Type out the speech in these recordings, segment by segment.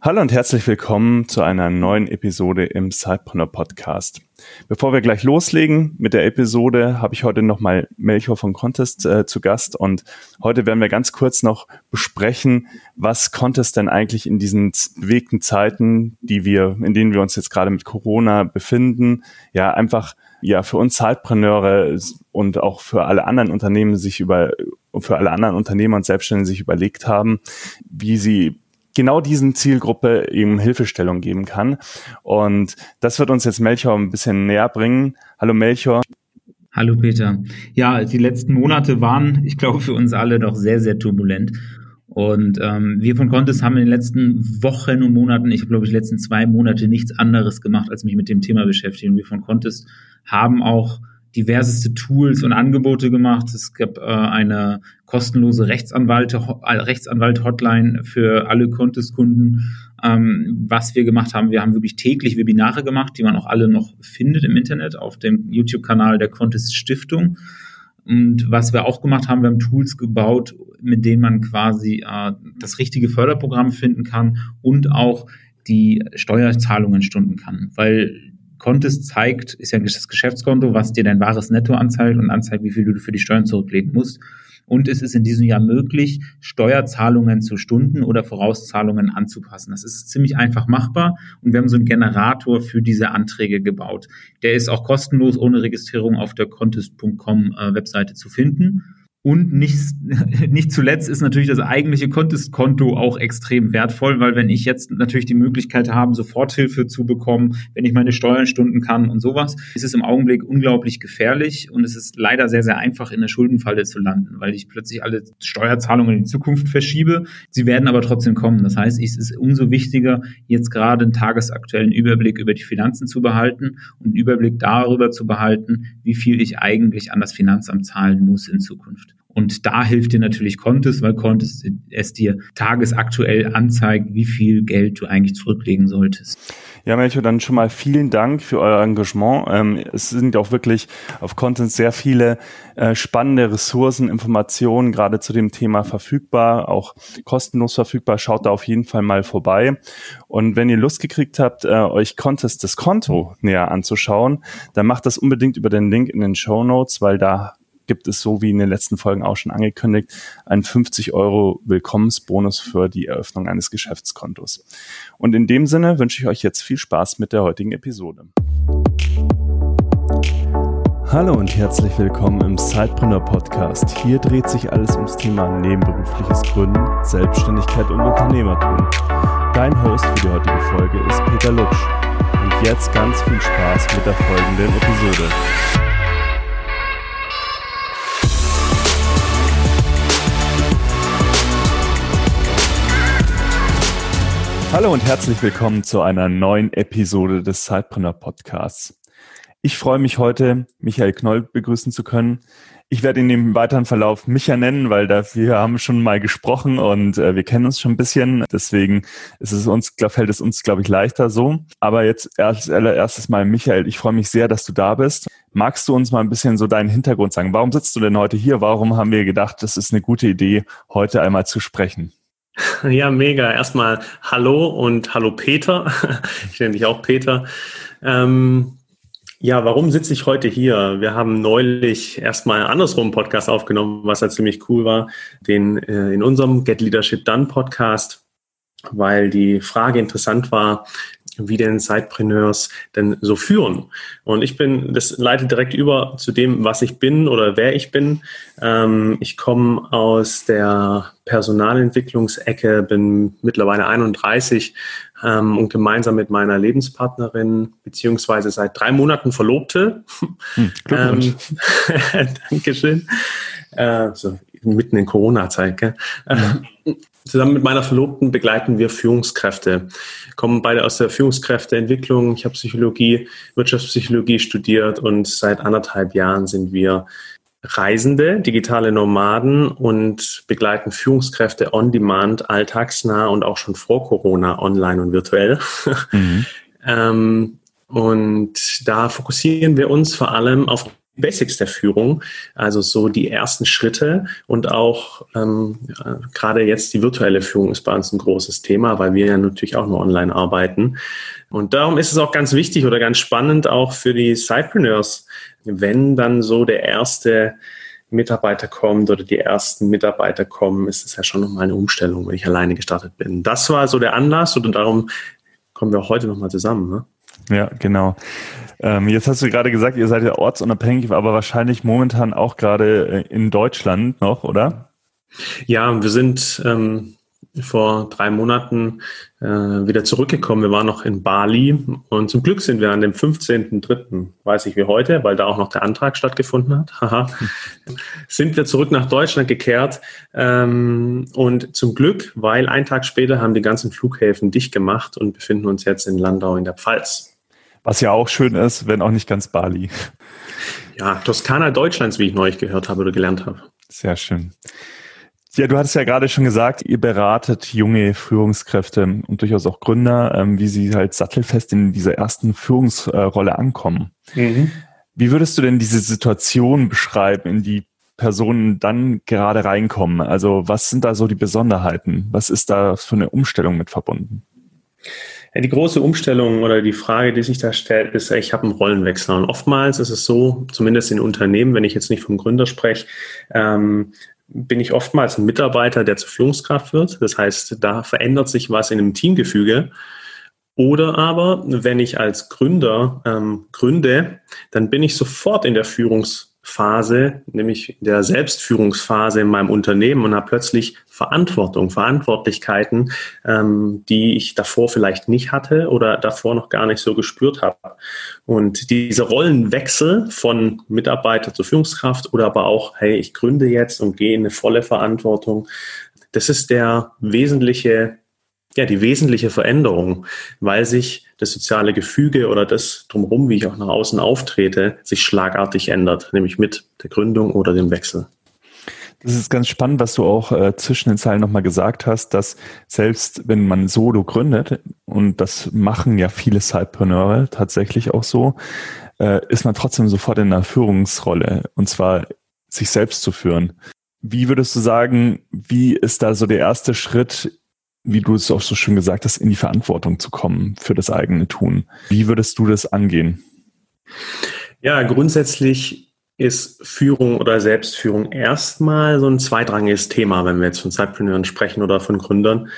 Hallo und herzlich willkommen zu einer neuen Episode im Sidepreneur Podcast. Bevor wir gleich loslegen mit der Episode, habe ich heute nochmal Melchior von Contest äh, zu Gast und heute werden wir ganz kurz noch besprechen, was Contest denn eigentlich in diesen bewegten Zeiten, die wir, in denen wir uns jetzt gerade mit Corona befinden, ja einfach ja für uns Zeitpreneure und auch für alle anderen Unternehmen sich über für alle anderen Unternehmer und Selbstständige sich überlegt haben, wie sie genau diesen Zielgruppe eben Hilfestellung geben kann. Und das wird uns jetzt Melchior ein bisschen näher bringen. Hallo Melchior. Hallo Peter. Ja, die letzten Monate waren, ich glaube, für uns alle doch sehr, sehr turbulent. Und ähm, wir von Contest haben in den letzten Wochen und Monaten, ich glaube, die letzten zwei Monate nichts anderes gemacht, als mich mit dem Thema beschäftigen. Wir von Contest haben auch diverseste Tools und Angebote gemacht. Es gab äh, eine kostenlose Rechtsanwalte, Rechtsanwalt-Hotline für alle Contest-Kunden. Ähm, was wir gemacht haben, wir haben wirklich täglich Webinare gemacht, die man auch alle noch findet im Internet auf dem YouTube-Kanal der Contest Stiftung. Und was wir auch gemacht haben, wir haben Tools gebaut, mit denen man quasi äh, das richtige Förderprogramm finden kann und auch die Steuerzahlungen stunden kann. Weil Contest zeigt, ist ja das Geschäftskonto, was dir dein wahres Netto anzeigt und anzeigt, wie viel du für die Steuern zurücklegen musst. Und es ist in diesem Jahr möglich, Steuerzahlungen zu Stunden oder Vorauszahlungen anzupassen. Das ist ziemlich einfach machbar und wir haben so einen Generator für diese Anträge gebaut. Der ist auch kostenlos ohne Registrierung auf der contest.com äh, Webseite zu finden. Und nicht, nicht zuletzt ist natürlich das eigentliche Contest-Konto auch extrem wertvoll, weil wenn ich jetzt natürlich die Möglichkeit habe, Soforthilfe zu bekommen, wenn ich meine Steuern stunden kann und sowas, ist es im Augenblick unglaublich gefährlich und es ist leider sehr, sehr einfach in der Schuldenfalle zu landen, weil ich plötzlich alle Steuerzahlungen in die Zukunft verschiebe. Sie werden aber trotzdem kommen. Das heißt, es ist umso wichtiger, jetzt gerade einen tagesaktuellen Überblick über die Finanzen zu behalten und einen Überblick darüber zu behalten, wie viel ich eigentlich an das Finanzamt zahlen muss in Zukunft. Und da hilft dir natürlich Contest, weil Contest es dir tagesaktuell anzeigt, wie viel Geld du eigentlich zurücklegen solltest. Ja, Melchior, dann schon mal vielen Dank für euer Engagement. Ähm, es sind auch wirklich auf Content sehr viele äh, spannende Ressourcen, Informationen gerade zu dem Thema verfügbar, auch kostenlos verfügbar. Schaut da auf jeden Fall mal vorbei. Und wenn ihr Lust gekriegt habt, äh, euch Contest das Konto näher anzuschauen, dann macht das unbedingt über den Link in den Show Notes, weil da gibt es so wie in den letzten Folgen auch schon angekündigt, einen 50 Euro Willkommensbonus für die Eröffnung eines Geschäftskontos. Und in dem Sinne wünsche ich euch jetzt viel Spaß mit der heutigen Episode. Hallo und herzlich willkommen im Sidepreneur Podcast. Hier dreht sich alles ums Thema nebenberufliches Gründen, Selbstständigkeit und Unternehmertum. Dein Host für die heutige Folge ist Peter Lutsch. Und jetzt ganz viel Spaß mit der folgenden Episode. Hallo und herzlich willkommen zu einer neuen Episode des Sidepreneur Podcasts. Ich freue mich heute, Michael Knoll begrüßen zu können. Ich werde ihn im weiteren Verlauf Micha nennen, weil wir haben schon mal gesprochen und äh, wir kennen uns schon ein bisschen. Deswegen ist es uns, glaub, fällt es uns, glaube ich, leichter so. Aber jetzt als allererstes mal, Michael, ich freue mich sehr, dass du da bist. Magst du uns mal ein bisschen so deinen Hintergrund sagen? Warum sitzt du denn heute hier? Warum haben wir gedacht, das ist eine gute Idee, heute einmal zu sprechen? Ja, mega. Erstmal Hallo und Hallo Peter. Ich nenne dich auch Peter. Ähm, ja, warum sitze ich heute hier? Wir haben neulich erstmal andersrum einen Podcast aufgenommen, was ja ziemlich cool war, den äh, in unserem Get Leadership Done Podcast, weil die Frage interessant war, wie denn Sidepreneurs denn so führen. Und ich bin, das leitet direkt über zu dem, was ich bin oder wer ich bin. Ähm, ich komme aus der Personalentwicklungsecke, bin mittlerweile 31 ähm, und gemeinsam mit meiner Lebenspartnerin beziehungsweise seit drei Monaten Verlobte. Hm, ähm, Dankeschön. Äh, so mitten in Corona-Zeit. Mhm. Zusammen mit meiner Verlobten begleiten wir Führungskräfte. Kommen beide aus der Führungskräfteentwicklung. Ich habe Psychologie, Wirtschaftspsychologie studiert und seit anderthalb Jahren sind wir Reisende, digitale Nomaden und begleiten Führungskräfte on demand, alltagsnah und auch schon vor Corona online und virtuell. Mhm. ähm, und da fokussieren wir uns vor allem auf Basics der Führung, also so die ersten Schritte und auch ähm, gerade jetzt die virtuelle Führung ist bei uns ein großes Thema, weil wir ja natürlich auch nur online arbeiten. Und darum ist es auch ganz wichtig oder ganz spannend auch für die Sidepreneurs, wenn dann so der erste Mitarbeiter kommt oder die ersten Mitarbeiter kommen, ist es ja schon nochmal eine Umstellung, wenn ich alleine gestartet bin. Das war so der Anlass und darum kommen wir heute nochmal zusammen. Ne? Ja, genau. Ähm, jetzt hast du gerade gesagt, ihr seid ja ortsunabhängig, aber wahrscheinlich momentan auch gerade äh, in Deutschland noch, oder? Ja, wir sind ähm, vor drei Monaten äh, wieder zurückgekommen. Wir waren noch in Bali und zum Glück sind wir an dem 15.03., weiß ich wie heute, weil da auch noch der Antrag stattgefunden hat, sind wir zurück nach Deutschland gekehrt ähm, und zum Glück, weil ein Tag später haben die ganzen Flughäfen dicht gemacht und befinden uns jetzt in Landau in der Pfalz. Was ja auch schön ist, wenn auch nicht ganz Bali. Ja, Toskana Deutschlands, wie ich neulich gehört habe oder gelernt habe. Sehr schön. Ja, du hattest ja gerade schon gesagt, ihr beratet junge Führungskräfte und durchaus auch Gründer, ähm, wie sie halt sattelfest in dieser ersten Führungsrolle ankommen. Mhm. Wie würdest du denn diese Situation beschreiben, in die Personen dann gerade reinkommen? Also was sind da so die Besonderheiten? Was ist da für eine Umstellung mit verbunden? Ja, die große Umstellung oder die Frage, die sich da stellt, ist, ich habe einen Rollenwechsel. Und oftmals ist es so, zumindest in Unternehmen, wenn ich jetzt nicht vom Gründer spreche, ähm, bin ich oftmals ein Mitarbeiter, der zur Führungskraft wird. Das heißt, da verändert sich was in einem Teamgefüge. Oder aber, wenn ich als Gründer ähm, gründe, dann bin ich sofort in der Führungs Phase, nämlich der Selbstführungsphase in meinem Unternehmen und habe plötzlich Verantwortung, Verantwortlichkeiten, ähm, die ich davor vielleicht nicht hatte oder davor noch gar nicht so gespürt habe. Und diese Rollenwechsel von Mitarbeiter zur Führungskraft oder aber auch, hey, ich gründe jetzt und gehe in eine volle Verantwortung, das ist der wesentliche ja, die wesentliche Veränderung, weil sich das soziale Gefüge oder das drumherum, wie ich auch nach außen auftrete, sich schlagartig ändert, nämlich mit der Gründung oder dem Wechsel. Das ist ganz spannend, was du auch äh, zwischen den Zeilen nochmal gesagt hast, dass selbst wenn man solo gründet, und das machen ja viele Sidepreneure tatsächlich auch so, äh, ist man trotzdem sofort in einer Führungsrolle und zwar sich selbst zu führen. Wie würdest du sagen, wie ist da so der erste Schritt wie du es auch so schön gesagt hast, in die Verantwortung zu kommen für das eigene Tun. Wie würdest du das angehen? Ja, grundsätzlich ist Führung oder Selbstführung erstmal so ein zweitrangiges Thema, wenn wir jetzt von Zeitpreneuren sprechen oder von Gründern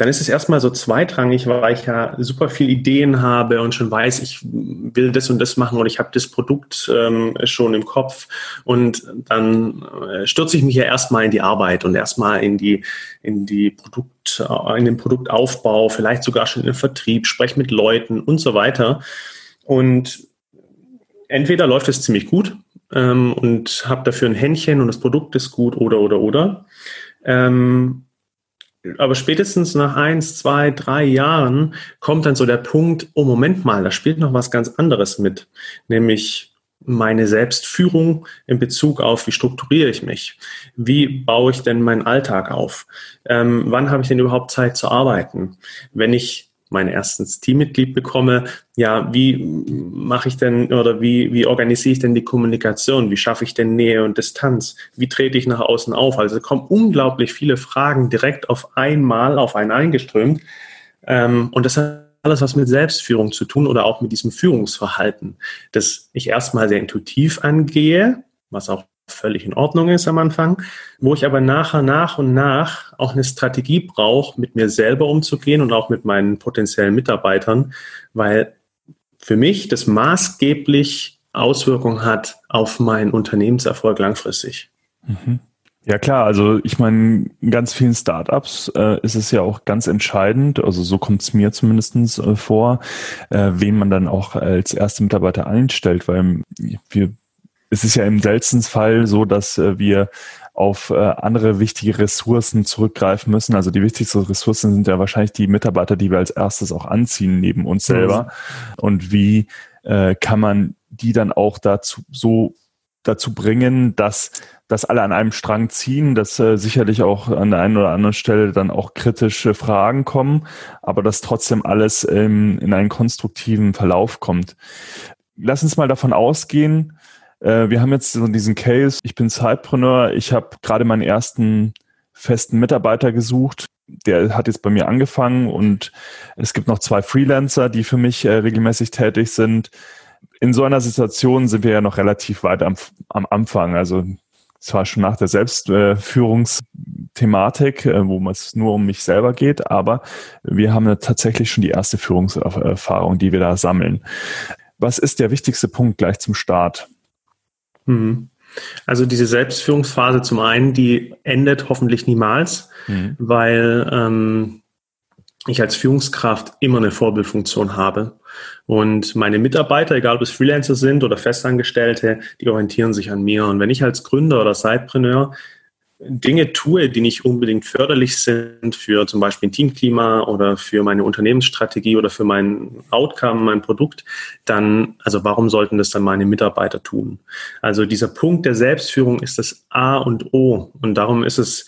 dann ist es erstmal so zweitrangig, weil ich ja super viel Ideen habe und schon weiß, ich will das und das machen oder ich habe das Produkt ähm, schon im Kopf. Und dann äh, stürze ich mich ja erstmal in die Arbeit und erstmal in die in die Produkt äh, in den Produktaufbau, vielleicht sogar schon in den Vertrieb, spreche mit Leuten und so weiter. Und entweder läuft es ziemlich gut ähm, und habe dafür ein Händchen und das Produkt ist gut oder oder oder. Ähm, aber spätestens nach eins, zwei, drei Jahren kommt dann so der Punkt, oh Moment mal, da spielt noch was ganz anderes mit, nämlich meine Selbstführung in Bezug auf, wie strukturiere ich mich? Wie baue ich denn meinen Alltag auf? Ähm, wann habe ich denn überhaupt Zeit zu arbeiten? Wenn ich mein erstes Teammitglied bekomme, ja, wie mache ich denn oder wie, wie organisiere ich denn die Kommunikation? Wie schaffe ich denn Nähe und Distanz? Wie trete ich nach außen auf? Also kommen unglaublich viele Fragen direkt auf einmal auf einen eingeströmt. Ähm, und das hat alles was mit Selbstführung zu tun oder auch mit diesem Führungsverhalten, das ich erstmal sehr intuitiv angehe, was auch völlig in Ordnung ist am Anfang, wo ich aber nachher nach und nach auch eine Strategie brauche, mit mir selber umzugehen und auch mit meinen potenziellen Mitarbeitern, weil für mich das maßgeblich Auswirkungen hat auf meinen Unternehmenserfolg langfristig. Mhm. Ja klar, also ich meine, in ganz vielen Startups äh, ist es ja auch ganz entscheidend, also so kommt es mir zumindest äh, vor, äh, wen man dann auch als erste Mitarbeiter einstellt, weil wir es ist ja im seltensten Fall so, dass äh, wir auf äh, andere wichtige Ressourcen zurückgreifen müssen. Also die wichtigsten Ressourcen sind ja wahrscheinlich die Mitarbeiter, die wir als erstes auch anziehen neben uns mhm. selber. Und wie äh, kann man die dann auch dazu so dazu bringen, dass dass alle an einem Strang ziehen, dass äh, sicherlich auch an der einen oder anderen Stelle dann auch kritische Fragen kommen, aber dass trotzdem alles ähm, in einen konstruktiven Verlauf kommt. Lass uns mal davon ausgehen, Äh, wir haben jetzt so diesen Case, ich bin Zeitpreneur, ich habe gerade meinen ersten festen Mitarbeiter gesucht. Der hat jetzt bei mir angefangen und es gibt noch zwei Freelancer, die für mich äh, regelmäßig tätig sind. In so einer Situation sind wir ja noch relativ weit am, am Anfang. Also zwar schon nach der Selbstführungsthematik, äh, wo es nur um mich selber geht, aber wir haben tatsächlich schon die erste Führungserfahrung, die wir da sammeln. Was ist der wichtigste Punkt gleich zum Start? Mhm. Also diese Selbstführungsphase zum einen, die endet hoffentlich niemals, mhm. weil ähm, ich als Führungskraft immer eine Vorbildfunktion habe. Und meine Mitarbeiter, egal ob es Freelancer sind oder Festangestellte, die orientieren sich an mir. Und wenn ich als Gründer oder Sidepreneur Dinge tue, die nicht unbedingt förderlich sind für zum Beispiel ein Teamklima oder für meine Unternehmensstrategie oder für mein Outcome, mein Produkt, dann, also warum sollten das dann meine Mitarbeiter tun? Also dieser Punkt der Selbstführung ist das A und O. Und darum ist es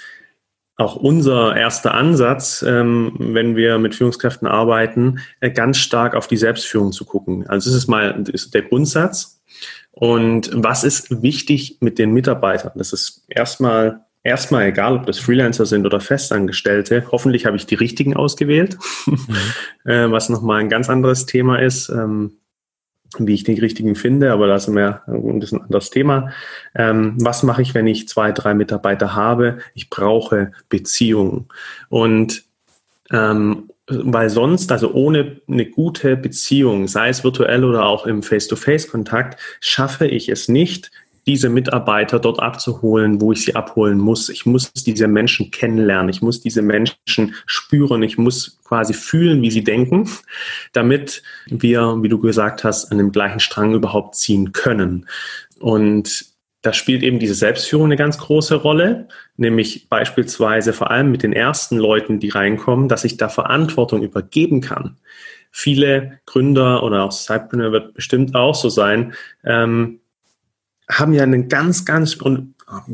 auch unser erster Ansatz, ähm, wenn wir mit Führungskräften arbeiten, äh, ganz stark auf die Selbstführung zu gucken. Also das ist mal ist der Grundsatz. Und was ist wichtig mit den Mitarbeitern? Das ist erstmal erstmal egal, ob das Freelancer sind oder Festangestellte. Hoffentlich habe ich die richtigen ausgewählt, mhm. Äh, was nochmal ein ganz anderes Thema ist. Ähm, wie ich die richtigen finde, aber das ist mehr ein bisschen ein anderes Thema. Ähm, was mache ich, wenn ich zwei, drei Mitarbeiter habe? Ich brauche Beziehungen. Und ähm, weil sonst, also ohne eine gute Beziehung, sei es virtuell oder auch im Face-to-Face-Kontakt, schaffe ich es nicht, diese Mitarbeiter dort abzuholen, wo ich sie abholen muss. Ich muss diese Menschen kennenlernen. Ich muss diese Menschen spüren. Ich muss quasi fühlen, wie sie denken, damit wir, wie du gesagt hast, an dem gleichen Strang überhaupt ziehen können. Und da spielt eben diese Selbstführung eine ganz große Rolle, nämlich beispielsweise vor allem mit den ersten Leuten, die reinkommen, dass ich da Verantwortung übergeben kann. Viele Gründer oder auch Cypreneur wird bestimmt auch so sein, ähm, haben ja einen ganz, ganz,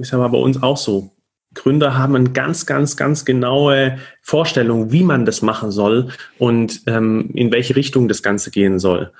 ist aber bei uns auch so, Gründer haben eine ganz, ganz, ganz genaue Vorstellung, wie man das machen soll und ähm, in welche Richtung das Ganze gehen soll.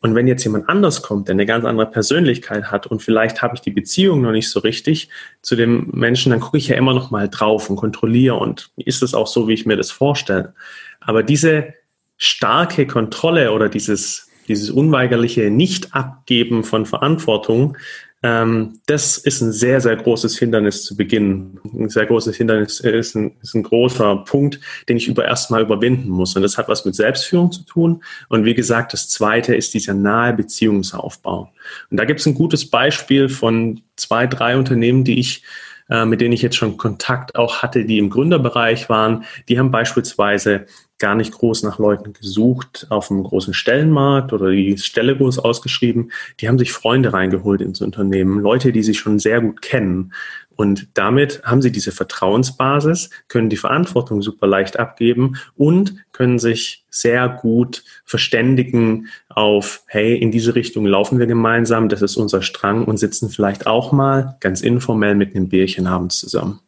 Und wenn jetzt jemand anders kommt, der eine ganz andere Persönlichkeit hat und vielleicht habe ich die Beziehung noch nicht so richtig zu dem Menschen, dann gucke ich ja immer noch mal drauf und kontrolliere und ist das auch so, wie ich mir das vorstelle. Aber diese starke Kontrolle oder dieses, dieses unweigerliche Nicht-Abgeben von Verantwortung, ähm, das ist ein sehr, sehr großes Hindernis zu Beginn. Ein sehr großes Hindernis ist ein, ist ein großer Punkt, den ich über erstmal überwinden muss. Und das hat was mit Selbstführung zu tun. Und wie gesagt, das zweite ist dieser nahe Beziehungsaufbau. Und da gibt es ein gutes Beispiel von zwei, drei Unternehmen, die ich äh, mit denen ich jetzt schon Kontakt auch hatte, die im Gründerbereich waren, die haben beispielsweise gar nicht groß nach Leuten gesucht auf einem großen Stellenmarkt oder die Stelle groß ausgeschrieben. Die haben sich Freunde reingeholt ins Unternehmen, Leute, die sich schon sehr gut kennen. Und damit haben sie diese Vertrauensbasis, können die Verantwortung super leicht abgeben und können sich sehr gut verständigen auf, hey, in diese Richtung laufen wir gemeinsam, das ist unser Strang und sitzen vielleicht auch mal ganz informell mit einem Bierchen abends zusammen.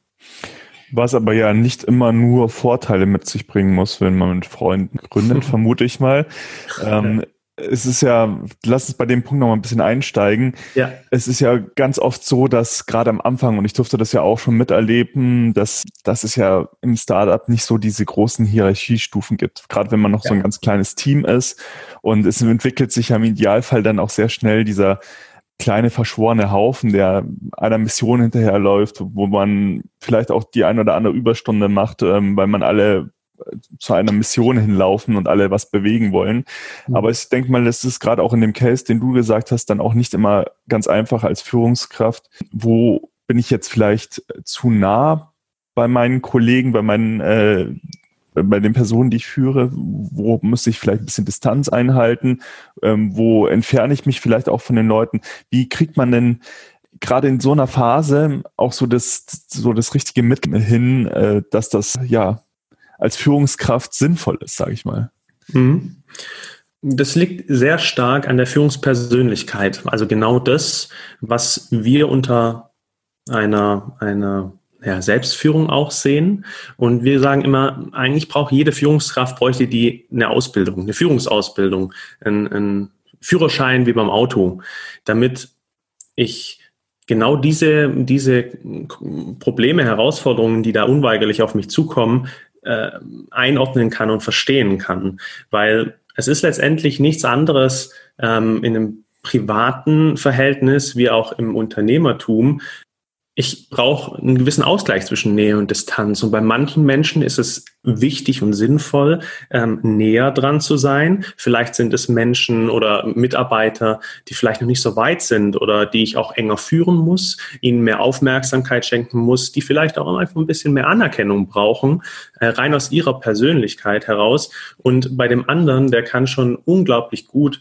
Was aber ja nicht immer nur Vorteile mit sich bringen muss, wenn man mit Freunden gründet, vermute ich mal. Ähm, es ist ja, lass uns bei dem Punkt noch mal ein bisschen einsteigen. Ja. Es ist ja ganz oft so, dass gerade am Anfang, und ich durfte das ja auch schon miterleben, dass, dass es ja im Startup nicht so diese großen Hierarchiestufen gibt. Gerade wenn man noch ja. so ein ganz kleines Team ist. Und es entwickelt sich ja im Idealfall dann auch sehr schnell dieser kleine verschworene Haufen, der einer Mission hinterherläuft, wo man vielleicht auch die ein oder andere Überstunde macht, ähm, weil man alle zu einer Mission hinlaufen und alle was bewegen wollen. Mhm. Aber ich denke mal, das ist gerade auch in dem Case, den du gesagt hast, dann auch nicht immer ganz einfach als Führungskraft. Wo bin ich jetzt vielleicht zu nah bei meinen Kollegen, bei meinen äh, bei den Personen, die ich führe, wo muss ich vielleicht ein bisschen Distanz einhalten, ähm, wo entferne ich mich vielleicht auch von den Leuten. Wie kriegt man denn gerade in so einer Phase auch so das, so das richtige Mittel hin, äh, dass das ja als Führungskraft sinnvoll ist, sage ich mal? Mhm. Das liegt sehr stark an der Führungspersönlichkeit. Also genau das, was wir unter einer, einer ja, Selbstführung auch sehen. Und wir sagen immer, eigentlich braucht jede Führungskraft, bräuchte die eine Ausbildung, eine Führungsausbildung, ein, ein Führerschein wie beim Auto, damit ich genau diese, diese Probleme, Herausforderungen, die da unweigerlich auf mich zukommen, äh, einordnen kann und verstehen kann. Weil es ist letztendlich nichts anderes ähm, in einem privaten Verhältnis wie auch im Unternehmertum, ich brauche einen gewissen Ausgleich zwischen Nähe und Distanz. Und bei manchen Menschen ist es wichtig und sinnvoll, ähm, näher dran zu sein. Vielleicht sind es Menschen oder Mitarbeiter, die vielleicht noch nicht so weit sind oder die ich auch enger führen muss, ihnen mehr Aufmerksamkeit schenken muss, die vielleicht auch einfach ein bisschen mehr Anerkennung brauchen, äh, rein aus ihrer Persönlichkeit heraus. Und bei dem anderen, der kann schon unglaublich gut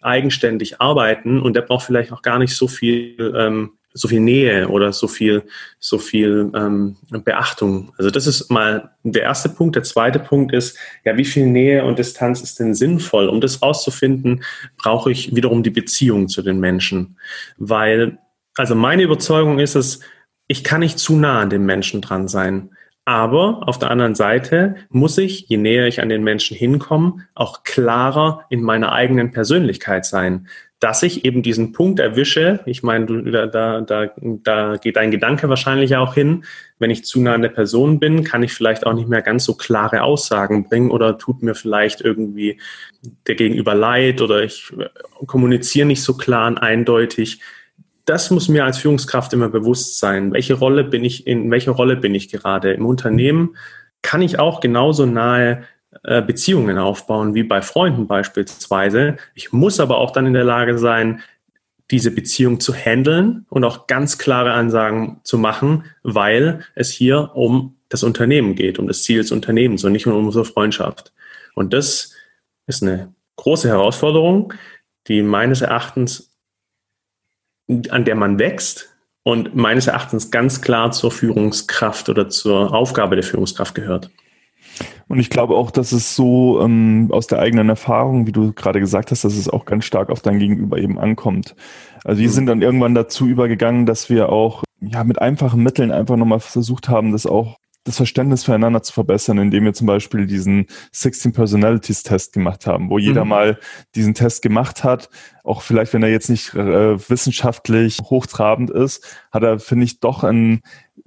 eigenständig arbeiten und der braucht vielleicht auch gar nicht so viel ähm, so viel Nähe oder so viel, so viel ähm, Beachtung. Also das ist mal der erste Punkt. Der zweite Punkt ist, ja, wie viel Nähe und Distanz ist denn sinnvoll? Um das rauszufinden, brauche ich wiederum die Beziehung zu den Menschen. Weil, also meine Überzeugung ist es, ich kann nicht zu nah an den Menschen dran sein. Aber auf der anderen Seite muss ich, je näher ich an den Menschen hinkomme, auch klarer in meiner eigenen Persönlichkeit sein dass ich eben diesen Punkt erwische. Ich meine, du, da, da, da, da geht dein Gedanke wahrscheinlich auch hin. Wenn ich zu nah an der Person bin, kann ich vielleicht auch nicht mehr ganz so klare Aussagen bringen oder tut mir vielleicht irgendwie der Gegenüber leid oder ich kommuniziere nicht so klar und eindeutig. Das muss mir als Führungskraft immer bewusst sein. Welche Rolle bin ich, in welcher Rolle bin ich gerade im Unternehmen? Kann ich auch genauso nahe Beziehungen aufbauen, wie bei Freunden beispielsweise. Ich muss aber auch dann in der Lage sein, diese Beziehung zu handeln und auch ganz klare Ansagen zu machen, weil es hier um das Unternehmen geht, um das Ziel des Unternehmens und nicht um unsere Freundschaft. Und das ist eine große Herausforderung, die meines Erachtens, an der man wächst und meines Erachtens ganz klar zur Führungskraft oder zur Aufgabe der Führungskraft gehört. Und ich glaube auch, dass es so ähm, aus der eigenen Erfahrung, wie du gerade gesagt hast, dass es auch ganz stark auf dein Gegenüber eben ankommt. Also wir mhm. sind dann irgendwann dazu übergegangen, dass wir auch ja mit einfachen Mitteln einfach nochmal versucht haben, das auch das Verständnis füreinander zu verbessern, indem wir zum Beispiel diesen 16 Personalities Test gemacht haben, wo jeder mhm. mal diesen Test gemacht hat. Auch vielleicht, wenn er jetzt nicht äh, wissenschaftlich hochtrabend ist, hat er, finde ich, doch ein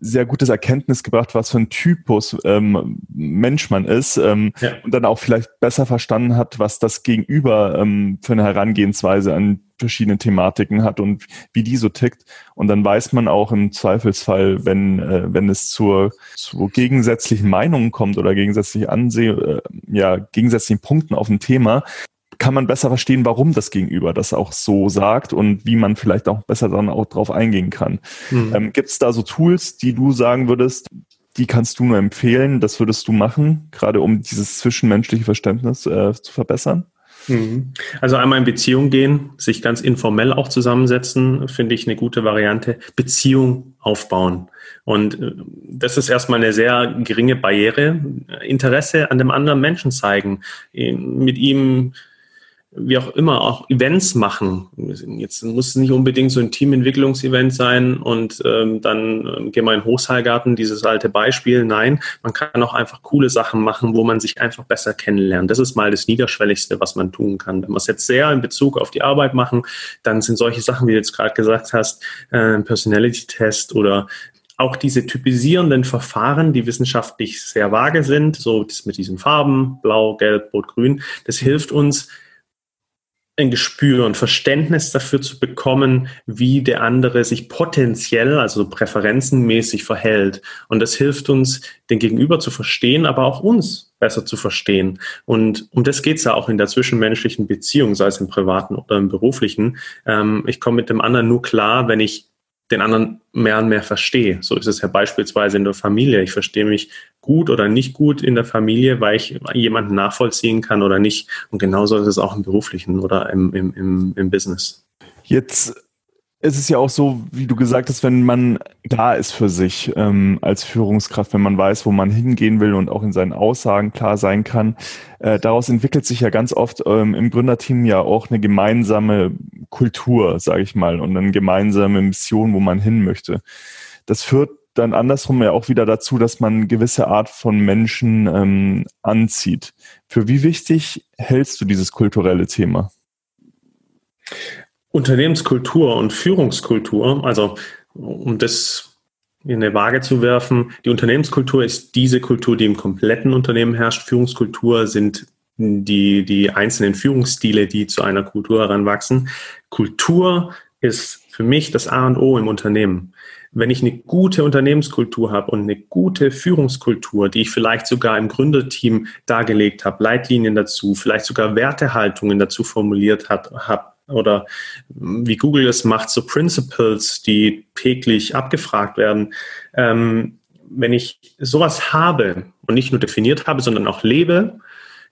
sehr gutes Erkenntnis gebracht, was für ein Typus ähm, Mensch man ist ähm, ja. und dann auch vielleicht besser verstanden hat, was das Gegenüber ähm, für eine Herangehensweise an verschiedene Thematiken hat und wie die so tickt. Und dann weiß man auch im Zweifelsfall, wenn, äh, wenn es zur, zu gegensätzlichen Meinungen kommt oder gegensätzliche Anseh äh, ja, gegensätzlichen Punkten auf ein Thema, kann man besser verstehen, warum das Gegenüber das auch so sagt und wie man vielleicht auch besser dann auch drauf eingehen kann. Mhm. Ähm, Gibt es da so Tools, die du sagen würdest, die kannst du nur empfehlen, das würdest du machen, gerade um dieses zwischenmenschliche Verständnis äh, zu verbessern? Mhm. Also einmal in Beziehung gehen, sich ganz informell auch zusammensetzen, finde ich eine gute Variante. Beziehung aufbauen. Und äh, das ist erstmal eine sehr geringe Barriere. Interesse an dem anderen Menschen zeigen, mit ihm wie auch immer, auch Events machen. Jetzt muss es nicht unbedingt so ein Teamentwicklungsevent sein und ähm, dann ähm, gehen wir in den Hochseilgarten, dieses alte Beispiel. Nein, man kann auch einfach coole Sachen machen, wo man sich einfach besser kennenlernt. Das ist mal das Niederschwelligste, was man tun kann. Wenn wir es jetzt sehr in Bezug auf die Arbeit machen, dann sind solche Sachen, wie du jetzt gerade gesagt hast, äh, Personality-Test oder auch diese typisierenden Verfahren, die wissenschaftlich sehr vage sind, so das mit diesen Farben, blau, gelb, rot, grün, das hilft uns, ein Gespür, ein Verständnis dafür zu bekommen, wie der andere sich potenziell, also präferenzenmäßig verhält. Und das hilft uns, den Gegenüber zu verstehen, aber auch uns besser zu verstehen. Und um das geht es ja auch in der zwischenmenschlichen Beziehung, sei es im privaten oder im beruflichen. Ähm, ich komme mit dem anderen nur klar, wenn ich den anderen mehr und mehr verstehe. So ist es ja beispielsweise in der Familie. Ich verstehe mich gut oder nicht gut in der Familie, weil ich jemanden nachvollziehen kann oder nicht. Und genauso ist es auch im beruflichen oder im, im, im, im Business. Jetzt es ist ja auch so, wie du gesagt hast, wenn man klar ist für sich ähm, als Führungskraft, wenn man weiß, wo man hingehen will und auch in seinen Aussagen klar sein kann, äh, daraus entwickelt sich ja ganz oft ähm, im Gründerteam ja auch eine gemeinsame Kultur, sage ich mal, und eine gemeinsame Mission, wo man hin möchte. Das führt dann andersrum ja auch wieder dazu, dass man eine gewisse Art von Menschen ähm, anzieht. Für wie wichtig hältst du dieses kulturelle Thema? Unternehmenskultur und Führungskultur, also um das in eine Waage zu werfen, die Unternehmenskultur ist diese Kultur, die im kompletten Unternehmen herrscht. Führungskultur sind die, die einzelnen Führungsstile, die zu einer Kultur heranwachsen. Kultur ist für mich das A und O im Unternehmen. Wenn ich eine gute Unternehmenskultur habe und eine gute Führungskultur, die ich vielleicht sogar im Gründerteam dargelegt habe, Leitlinien dazu, vielleicht sogar Wertehaltungen dazu formuliert habe, oder wie Google es macht, so Principles, die täglich abgefragt werden. Ähm, wenn ich sowas habe und nicht nur definiert habe, sondern auch lebe,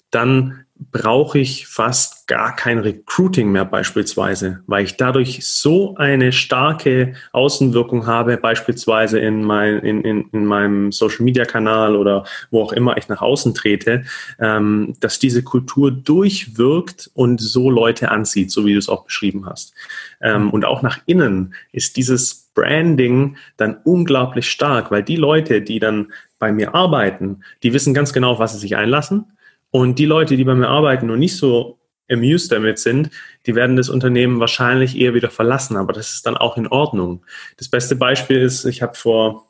dann brauche ich fast gar kein Recruiting mehr beispielsweise, weil ich dadurch so eine starke Außenwirkung habe, beispielsweise in, mein, in, in, in meinem Social-Media-Kanal oder wo auch immer ich nach außen trete, ähm, dass diese Kultur durchwirkt und so Leute anzieht, so wie du es auch beschrieben hast. Ähm, und auch nach innen ist dieses Branding dann unglaublich stark, weil die Leute, die dann bei mir arbeiten, die wissen ganz genau, auf was sie sich einlassen und die Leute, die bei mir arbeiten und nicht so amused damit sind, die werden das Unternehmen wahrscheinlich eher wieder verlassen. Aber das ist dann auch in Ordnung. Das beste Beispiel ist, ich habe vor,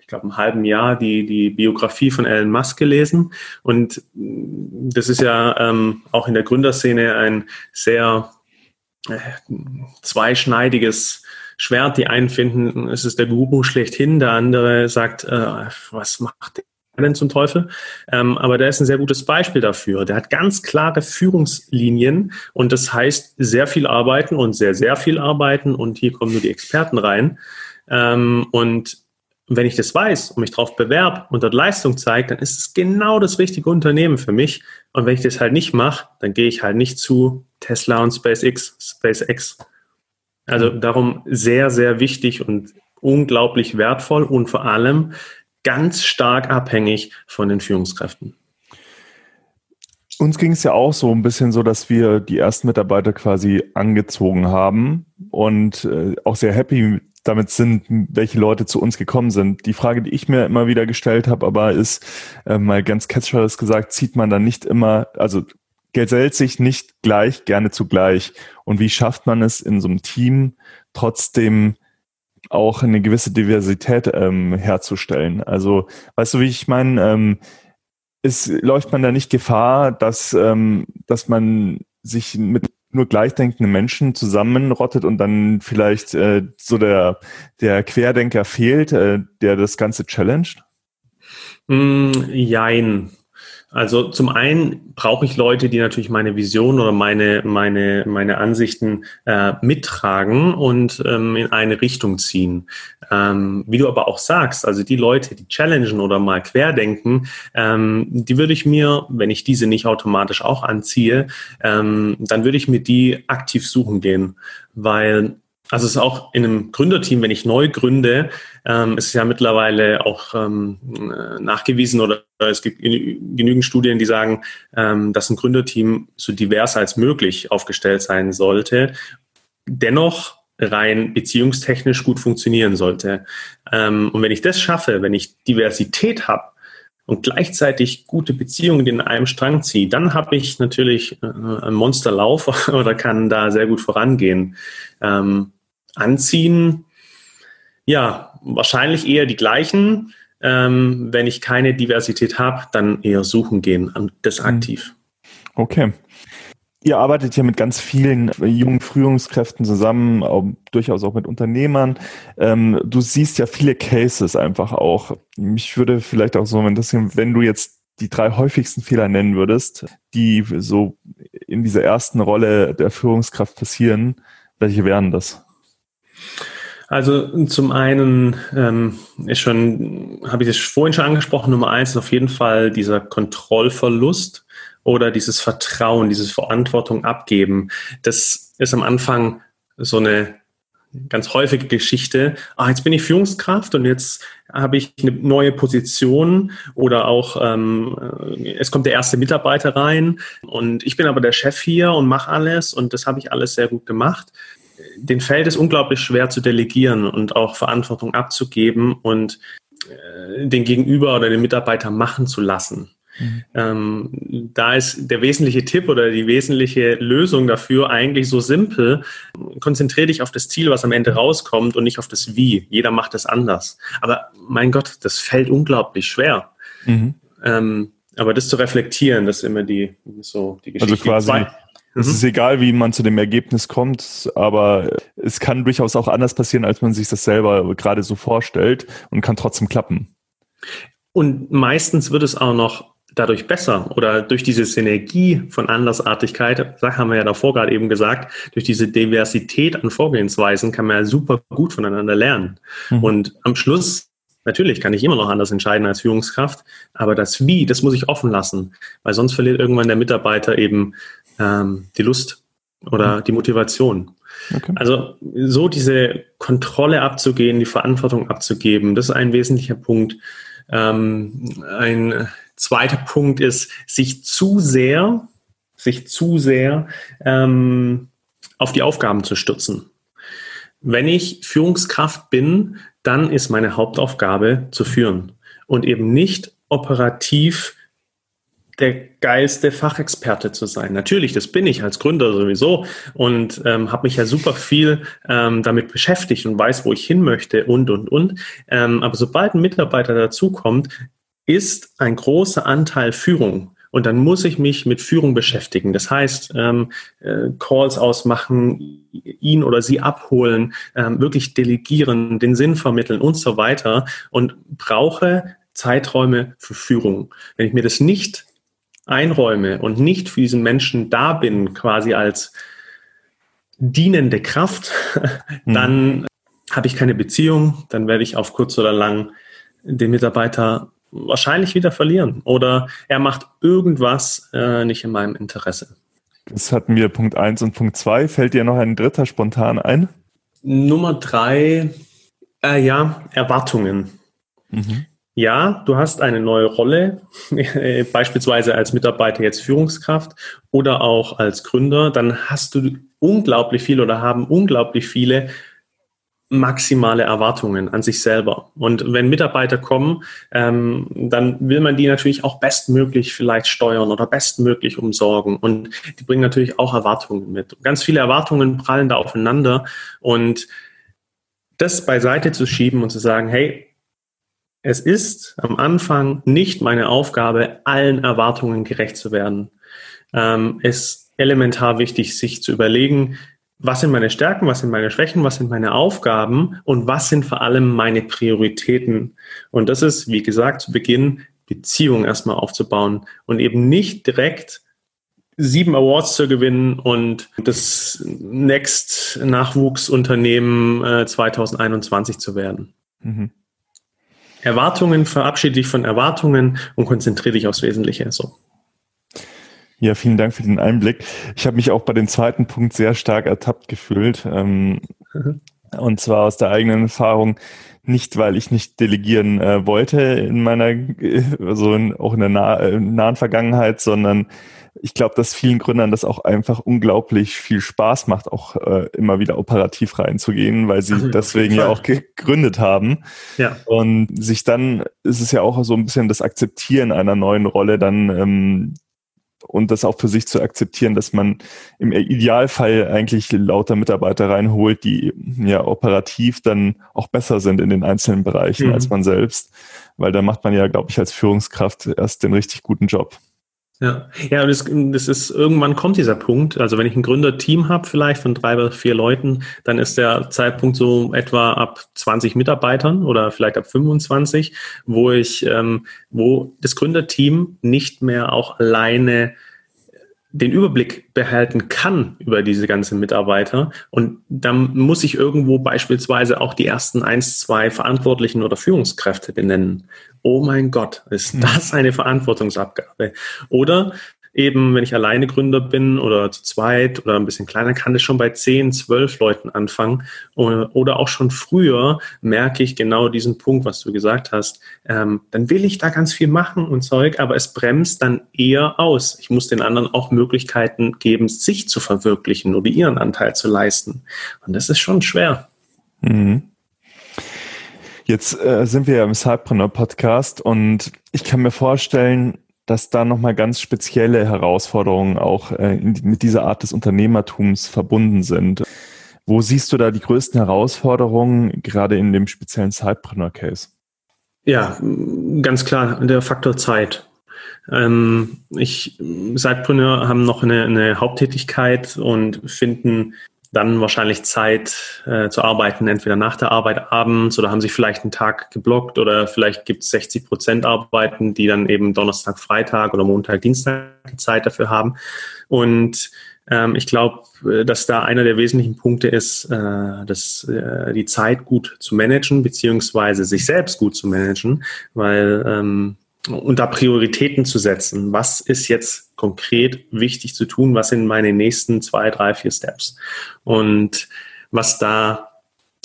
ich glaube, einem halben Jahr die, die Biografie von Elon Musk gelesen. Und das ist ja ähm, auch in der Gründerszene ein sehr äh, zweischneidiges Schwert. Die einen finden, es ist der Guru schlechthin, der andere sagt, äh, was macht denn zum Teufel? Ähm, aber der ist ein sehr gutes Beispiel dafür. Der hat ganz klare Führungslinien und das heißt sehr viel arbeiten und sehr, sehr viel arbeiten und hier kommen nur die Experten rein. Ähm, und wenn ich das weiß und mich darauf bewerbe und dort Leistung zeige, dann ist es genau das richtige Unternehmen für mich. Und wenn ich das halt nicht mache, dann gehe ich halt nicht zu Tesla und SpaceX, SpaceX. Also darum sehr, sehr wichtig und unglaublich wertvoll und vor allem ganz stark abhängig von den Führungskräften. Uns ging es ja auch so ein bisschen so, dass wir die ersten Mitarbeiter quasi angezogen haben und äh, auch sehr happy damit sind, welche Leute zu uns gekommen sind. Die Frage, die ich mir immer wieder gestellt habe, aber ist äh, mal ganz catchers gesagt, zieht man dann nicht immer, also gesellt sich nicht gleich gerne zugleich. Und wie schafft man es in so einem Team trotzdem auch eine gewisse Diversität ähm, herzustellen. Also, weißt du, wie ich meine, ähm, ist, läuft man da nicht Gefahr, dass, ähm, dass man sich mit nur gleichdenkenden Menschen zusammenrottet und dann vielleicht äh, so der, der Querdenker fehlt, äh, der das Ganze challenged? Mm, jein. Also zum einen brauche ich Leute, die natürlich meine Vision oder meine, meine, meine Ansichten äh, mittragen und ähm, in eine Richtung ziehen. Ähm, wie du aber auch sagst, also die Leute, die challengen oder mal querdenken, ähm, die würde ich mir, wenn ich diese nicht automatisch auch anziehe, ähm, dann würde ich mir die aktiv suchen gehen, weil also es ist auch in einem Gründerteam, wenn ich neu gründe, ähm, ist es ja mittlerweile auch ähm, äh, nachgewiesen oder es gibt genügend Studien, die sagen, ähm, dass ein Gründerteam so divers als möglich aufgestellt sein sollte. Dennoch rein beziehungstechnisch gut funktionieren sollte. Ähm, und wenn ich das schaffe, wenn ich Diversität habe, und gleichzeitig gute Beziehungen in einem Strang ziehe, dann habe ich natürlich äh, einen Monsterlauf oder kann da sehr gut vorangehen. Ähm, anziehen, ja, wahrscheinlich eher die gleichen. Ähm, wenn ich keine Diversität habe, dann eher suchen gehen, das mhm. aktiv. Okay. Ihr arbeitet ja mit ganz vielen jungen Führungskräften zusammen, auch, durchaus auch mit Unternehmern. Ähm, du siehst ja viele Cases einfach auch. Mich würde vielleicht auch so interessieren, wenn du jetzt die drei häufigsten Fehler nennen würdest, die so in dieser ersten Rolle der Führungskraft passieren, welche wären das? Also zum einen ähm, ist schon, habe ich das vorhin schon angesprochen, Nummer eins ist auf jeden Fall dieser Kontrollverlust oder dieses Vertrauen, dieses Verantwortung abgeben. Das ist am Anfang so eine ganz häufige Geschichte. Ah, jetzt bin ich Führungskraft und jetzt habe ich eine neue Position oder auch ähm, es kommt der erste Mitarbeiter rein und ich bin aber der Chef hier und mache alles und das habe ich alles sehr gut gemacht den fällt es unglaublich schwer zu delegieren und auch Verantwortung abzugeben und äh, den Gegenüber oder den Mitarbeiter machen zu lassen. Mhm. Ähm, da ist der wesentliche Tipp oder die wesentliche Lösung dafür eigentlich so simpel. Konzentriere dich auf das Ziel, was am Ende rauskommt und nicht auf das Wie. Jeder macht es anders. Aber mein Gott, das fällt unglaublich schwer. Mhm. Ähm, aber das zu reflektieren, das ist immer die, so die Geschichte. Also quasi, es mhm. ist egal, wie man zu dem Ergebnis kommt, aber es kann durchaus auch anders passieren, als man sich das selber gerade so vorstellt und kann trotzdem klappen. Und meistens wird es auch noch dadurch besser oder durch diese Synergie von Andersartigkeit, das haben wir ja davor gerade eben gesagt, durch diese Diversität an Vorgehensweisen kann man ja super gut voneinander lernen. Mhm. Und am Schluss, natürlich kann ich immer noch anders entscheiden als Führungskraft, aber das Wie, das muss ich offen lassen, weil sonst verliert irgendwann der Mitarbeiter eben ähm, die Lust oder mhm. die Motivation. Okay. Also so diese Kontrolle abzugehen, die Verantwortung abzugeben, das ist ein wesentlicher Punkt. Ähm, ein zweiter Punkt ist, sich zu sehr, sich zu sehr ähm, auf die Aufgaben zu stützen. Wenn ich Führungskraft bin, dann ist meine Hauptaufgabe zu führen und eben nicht operativ der geilste Fachexperte zu sein. Natürlich, das bin ich als Gründer sowieso und ähm, habe mich ja super viel ähm, damit beschäftigt und weiß, wo ich hin möchte und, und, und. Ähm, aber sobald ein Mitarbeiter dazukommt, ist ein großer Anteil Führung. Und dann muss ich mich mit Führung beschäftigen. Das heißt, ähm, äh, Calls ausmachen, ihn oder sie abholen, ähm, wirklich delegieren, den Sinn vermitteln und so weiter und brauche Zeiträume für Führung. Wenn ich mir das nicht einräume und nicht für diesen Menschen da bin, quasi als dienende Kraft, mhm. dann habe ich keine Beziehung, dann werde ich auf kurz oder lang den Mitarbeiter wahrscheinlich wieder verlieren oder er macht irgendwas äh, nicht in meinem Interesse. Das hatten wir Punkt 1 und Punkt 2. Fällt dir noch ein dritter spontan ein? Nummer 3, äh, ja, Erwartungen. Mhm ja, du hast eine neue Rolle, beispielsweise als Mitarbeiter jetzt Führungskraft oder auch als Gründer, dann hast du unglaublich viel oder haben unglaublich viele maximale Erwartungen an sich selber. Und wenn Mitarbeiter kommen, ähm, dann will man die natürlich auch bestmöglich vielleicht steuern oder bestmöglich umsorgen. Und die bringen natürlich auch Erwartungen mit. Ganz viele Erwartungen prallen da aufeinander. Und das beiseite zu schieben und zu sagen, hey, es ist am Anfang nicht meine Aufgabe, allen Erwartungen gerecht zu werden. Ähm, es ist elementar wichtig, sich zu überlegen, was sind meine Stärken, was sind meine Schwächen, was sind meine Aufgaben und was sind vor allem meine Prioritäten. Und das ist, wie gesagt, zu Beginn Beziehungen erstmal aufzubauen und eben nicht direkt sieben Awards zu gewinnen und das Next Nachwuchsunternehmen äh, 2021 zu werden. Mhm. Erwartungen, verabschiede dich von Erwartungen und konzentriere dich aufs Wesentliche. So. Ja, vielen Dank für den Einblick. Ich habe mich auch bei dem zweiten Punkt sehr stark ertappt gefühlt. Ähm, mhm. Und zwar aus der eigenen Erfahrung, nicht weil ich nicht delegieren äh, wollte in meiner, also in, auch in der nah, äh, nahen Vergangenheit, sondern ich glaube, dass vielen Gründern das auch einfach unglaublich viel Spaß macht, auch äh, immer wieder operativ reinzugehen, weil sie also, deswegen ja auch gegründet haben. Ja. Und sich dann ist es ja auch so ein bisschen das Akzeptieren einer neuen Rolle dann ähm, und das auch für sich zu akzeptieren, dass man im Idealfall eigentlich lauter Mitarbeiter reinholt, die ja operativ dann auch besser sind in den einzelnen Bereichen mhm. als man selbst, weil da macht man ja, glaube ich, als Führungskraft erst den richtig guten Job. Ja, ja, das, das ist irgendwann kommt dieser Punkt. Also wenn ich ein Gründerteam habe, vielleicht von drei oder vier Leuten, dann ist der Zeitpunkt so etwa ab 20 Mitarbeitern oder vielleicht ab 25, wo ich, ähm, wo das Gründerteam nicht mehr auch alleine den Überblick behalten kann über diese ganzen Mitarbeiter. Und dann muss ich irgendwo beispielsweise auch die ersten eins, zwei Verantwortlichen oder Führungskräfte benennen. Oh mein Gott, ist hm. das eine Verantwortungsabgabe? Oder eben, wenn ich alleine Gründer bin oder zu zweit oder ein bisschen kleiner, kann das schon bei 10, 12 Leuten anfangen. Oder auch schon früher merke ich genau diesen Punkt, was du gesagt hast. Ähm, dann will ich da ganz viel machen und Zeug, aber es bremst dann eher aus. Ich muss den anderen auch Möglichkeiten geben, sich zu verwirklichen oder ihren Anteil zu leisten. Und das ist schon schwer. Mhm. Jetzt äh, sind wir ja im Cypreneur Podcast und ich kann mir vorstellen, dass da nochmal ganz spezielle Herausforderungen auch äh, mit dieser Art des Unternehmertums verbunden sind. Wo siehst du da die größten Herausforderungen, gerade in dem speziellen Sidepreneur-Case? Ja, ganz klar, der Faktor Zeit. Ähm, ich, Sidepreneur haben noch eine, eine Haupttätigkeit und finden dann wahrscheinlich Zeit äh, zu arbeiten, entweder nach der Arbeit abends oder haben sich vielleicht einen Tag geblockt oder vielleicht gibt es 60 Prozent Arbeiten, die dann eben Donnerstag, Freitag oder Montag, Dienstag Zeit dafür haben. Und ähm, ich glaube, äh, dass da einer der wesentlichen Punkte ist, äh, dass, äh, die Zeit gut zu managen, beziehungsweise sich selbst gut zu managen, weil ähm, und da Prioritäten zu setzen. Was ist jetzt konkret wichtig zu tun? Was sind meine nächsten zwei, drei, vier Steps? Und was da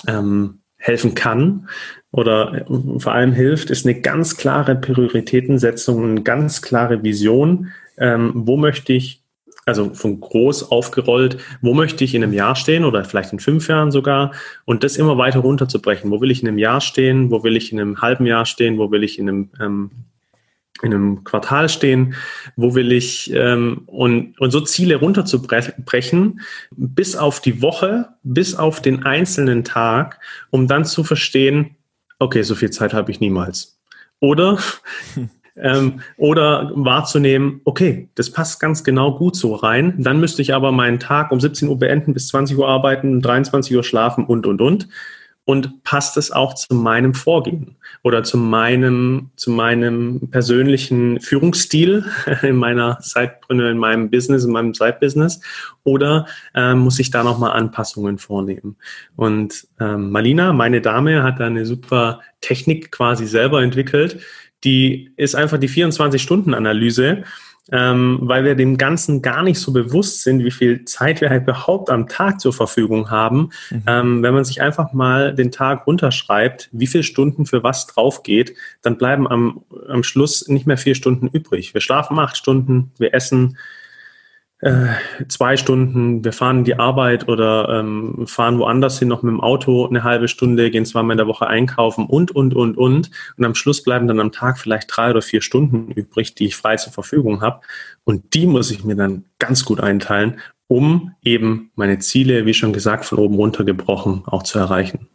ähm, helfen kann oder äh, vor allem hilft, ist eine ganz klare Prioritätensetzung, eine ganz klare Vision. Ähm, wo möchte ich also von groß aufgerollt, wo möchte ich in einem Jahr stehen oder vielleicht in fünf Jahren sogar und das immer weiter runterzubrechen. Wo will ich in einem Jahr stehen? Wo will ich in einem halben Jahr stehen? Wo will ich in einem, ähm, in einem Quartal stehen? Wo will ich ähm, und, und so Ziele runterzubrechen bis auf die Woche, bis auf den einzelnen Tag, um dann zu verstehen, okay, so viel Zeit habe ich niemals. Oder ähm, oder wahrzunehmen, okay, das passt ganz genau gut so rein. Dann müsste ich aber meinen Tag um 17 Uhr beenden, bis 20 Uhr arbeiten, 23 Uhr schlafen und, und, und. Und passt es auch zu meinem Vorgehen oder zu meinem, zu meinem persönlichen Führungsstil in meiner Zeitbründe, in meinem Business, in meinem Side-Business? Oder ähm, muss ich da nochmal Anpassungen vornehmen? Und ähm, Malina, meine Dame, hat da eine super Technik quasi selber entwickelt, die ist einfach die 24-Stunden-Analyse, ähm, weil wir dem Ganzen gar nicht so bewusst sind, wie viel Zeit wir halt überhaupt am Tag zur Verfügung haben. Mhm. Ähm, wenn man sich einfach mal den Tag runterschreibt, wie viele Stunden für was drauf geht, dann bleiben am, am Schluss nicht mehr vier Stunden übrig. Wir schlafen acht Stunden, wir essen zwei Stunden, wir fahren in die Arbeit oder ähm, fahren woanders hin noch mit dem Auto eine halbe Stunde, gehen zweimal in der Woche einkaufen und, und, und, und. Und am Schluss bleiben dann am Tag vielleicht drei oder vier Stunden übrig, die ich frei zur Verfügung habe. Und die muss ich mir dann ganz gut einteilen, um eben meine Ziele, wie schon gesagt, von oben runter gebrochen auch zu erreichen.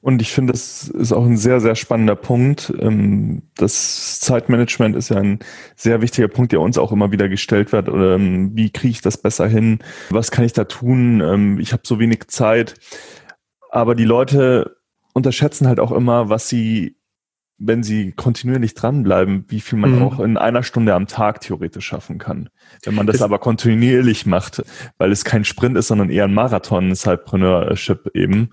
Und ich finde, das ist auch ein sehr, sehr spannender Punkt. Ähm, das Zeitmanagement ist ja ein sehr wichtiger Punkt, der uns auch immer wieder gestellt wird. Ähm, wie kriege ich das besser hin? Was kann ich da tun? Ähm, ich habe so wenig Zeit. Aber die Leute unterschätzen halt auch immer, was sie wenn sie kontinuierlich dranbleiben, wie viel man mhm. auch in einer Stunde am Tag theoretisch schaffen kann. Wenn man das, das aber kontinuierlich macht, weil es kein Sprint ist, sondern eher ein Marathon, Cypreneurship eben.